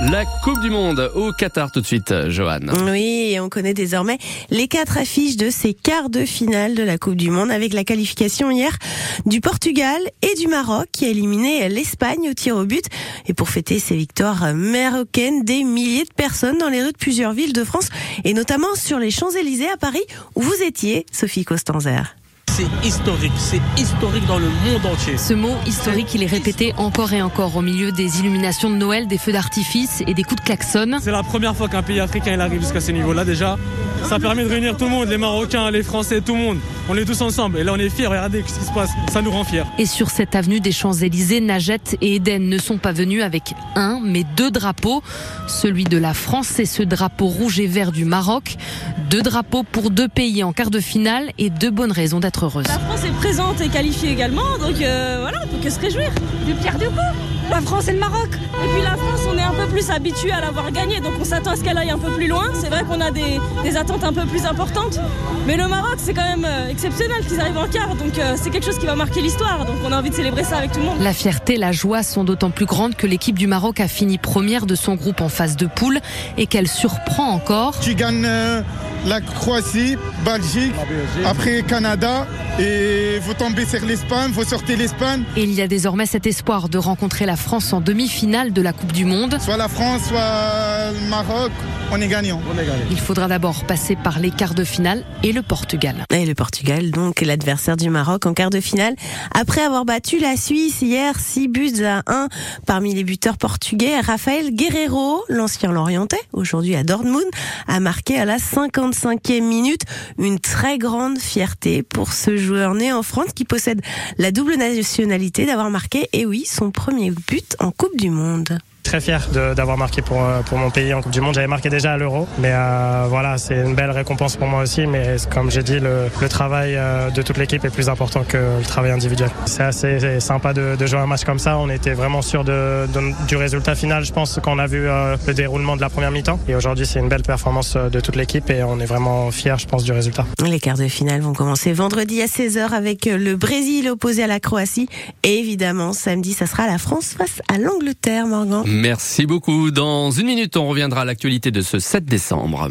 La Coupe du Monde au Qatar tout de suite, Johan. Oui, et on connaît désormais les quatre affiches de ces quarts de finale de la Coupe du Monde avec la qualification hier du Portugal et du Maroc qui a éliminé l'Espagne au tir au but. Et pour fêter ces victoires marocaines, des milliers de personnes dans les rues de plusieurs villes de France et notamment sur les Champs-Élysées à Paris où vous étiez, Sophie Costanzer c'est historique, c'est historique dans le monde entier. Ce mot historique, il est répété encore et encore au milieu des illuminations de Noël, des feux d'artifice et des coups de klaxon. C'est la première fois qu'un pays africain il arrive jusqu'à ce niveau-là déjà. Ça permet de réunir tout le monde, les Marocains, les Français, tout le monde. On est tous ensemble et là on est fiers, regardez ce qui se passe, ça nous rend fiers. Et sur cette avenue des Champs-Élysées, Najat et Eden ne sont pas venus avec un, mais deux drapeaux. Celui de la France et ce drapeau rouge et vert du Maroc. Deux drapeaux pour deux pays en quart de finale et deux bonnes raisons d'être heureuse. La France est présente et qualifiée également, donc euh, voilà, on peut que se réjouir. Du Pierre du coup la France et le Maroc. Et puis la France, on est un peu plus habitué à l'avoir gagné, donc on s'attend à ce qu'elle aille un peu plus loin. C'est vrai qu'on a des, attentes un peu plus importantes, mais le Maroc, c'est quand même euh, exceptionnel qu'ils arrivent en quart, donc euh, c'est quelque chose qui va marquer l'histoire. Donc on a envie de célébrer ça avec tout le monde. La fierté, la joie sont d'autant plus grandes que l'équipe du Maroc a fini première de son groupe en phase de poule et qu'elle surprend encore. Tu gagnes euh, la Croatie, Belgique, après Canada et vous tombez sur l'Espagne, vous sortez l'Espagne. Et il y a désormais cet espoir de rencontrer la France en demi-finale de la Coupe du Monde. Soit la France, soit le Maroc, on est gagnant. Il faudra d'abord passer par les quarts de finale et le Portugal. Et le Portugal, donc l'adversaire du Maroc en quart de finale, après avoir battu la Suisse hier 6 buts à 1 parmi les buteurs portugais, Rafael Guerrero, l'ancien Lorientais, aujourd'hui à Dortmund, a marqué à la 55e minute une très grande fierté pour ce joueur né en France qui possède la double nationalité d'avoir marqué, et oui, son premier but en Coupe du Monde très fier d'avoir marqué pour, euh, pour mon pays en Coupe du Monde. J'avais marqué déjà à l'Euro, mais euh, voilà, c'est une belle récompense pour moi aussi. Mais comme j'ai dit, le, le travail euh, de toute l'équipe est plus important que le travail individuel. C'est assez sympa de, de, jouer un match comme ça. On était vraiment sûr de, du résultat final, je pense, quand on a vu le déroulement de la première mi-temps. Et aujourd'hui, c'est une belle performance de toute l'équipe et on est vraiment fiers, je pense, du résultat. Les quarts de finale vont commencer vendredi à 16h avec le Brésil opposé à la Croatie. Et évidemment, samedi, ça sera la France face à l'Angleterre, Morgan. Merci beaucoup. Dans une minute, on reviendra à l'actualité de ce 7 décembre.